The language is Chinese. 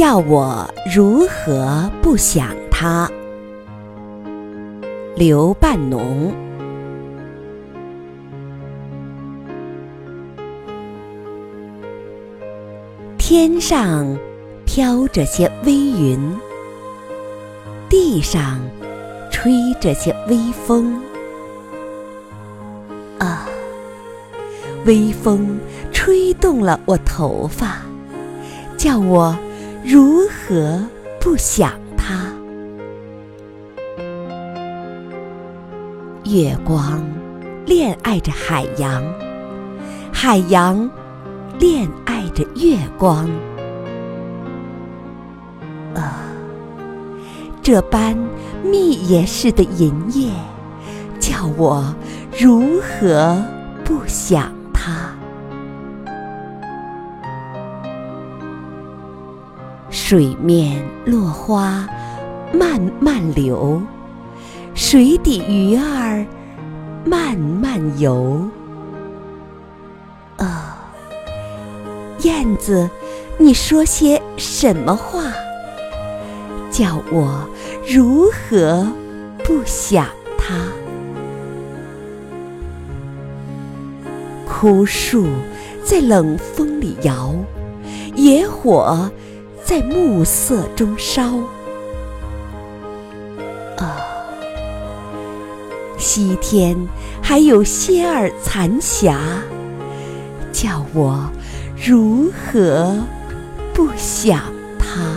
叫我如何不想他？刘半农。天上飘着些微云，地上吹着些微风。啊，微风吹动了我头发，叫我如何不想他？月光恋爱着海洋，海洋恋爱着月光。啊，这般蜜也似的银叶，叫我如何不想水面落花慢慢流，水底鱼儿慢慢游。哦，燕子，你说些什么话，叫我如何不想它？枯树在冷风里摇，野火在暮色中烧，啊，西天还有些儿残霞，叫我如何不想他？